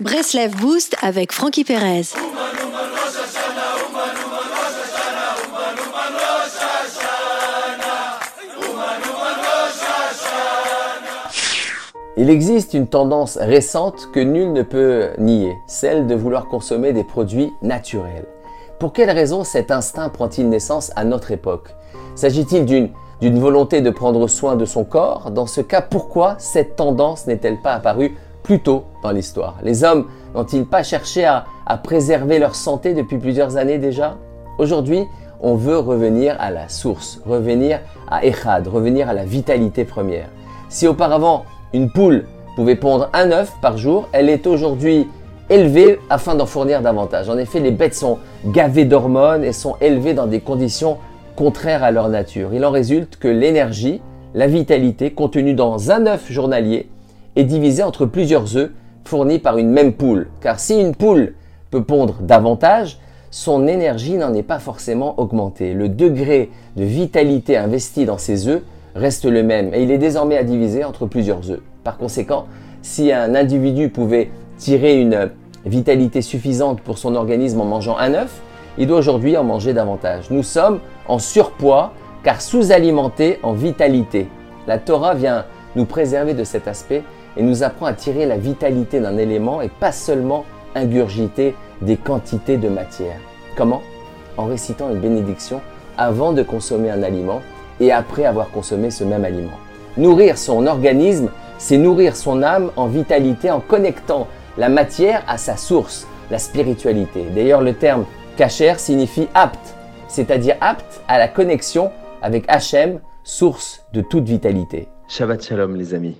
Breslev Boost avec Frankie Perez. Il existe une tendance récente que nul ne peut nier, celle de vouloir consommer des produits naturels. Pour quelle raison cet instinct prend-il naissance à notre époque? S'agit-il d'une volonté de prendre soin de son corps? Dans ce cas, pourquoi cette tendance n'est-elle pas apparue plus tôt dans l'histoire Les hommes n'ont-ils pas cherché à, préserver leur santé depuis plusieurs années déjà? Aujourd'hui, on veut revenir à la source, revenir à Echad, revenir à la vitalité première. Si auparavant une poule pouvait pondre un œuf par jour, elle est aujourd'hui élevée afin d'en fournir davantage. En effet, les bêtes sont gavées d'hormones et sont élevées dans des conditions contraires à leur nature. Il en résulte que l'énergie, la vitalité contenue dans un œuf journalier est divisée entre plusieurs œufs fournis par une même poule. Car si une poule peut pondre davantage, son énergie n'en est pas forcément augmentée. Le degré de vitalité investi dans ces œufs reste le même et il est désormais à diviser entre plusieurs œufs. Par conséquent, si un individu pouvait tirer une vitalité suffisante pour son organisme en mangeant un œuf, il doit aujourd'hui en manger davantage. Nous sommes en surpoids car sous-alimentés en vitalité. La Torah vient nous préserver de cet aspect et nous apprend à tirer la vitalité d'un élément et pas seulement ingurgiter des quantités de matière. Comment? En récitant une bénédiction avant de consommer un aliment et après avoir consommé ce même aliment. Nourrir son organisme, c'est nourrir son âme en vitalité en connectant la matière à sa source, la spiritualité. D'ailleurs, le terme kasher signifie apte, c'est-à-dire apte à la connexion avec Hachem, source de toute vitalité. Shabbat Shalom les amis.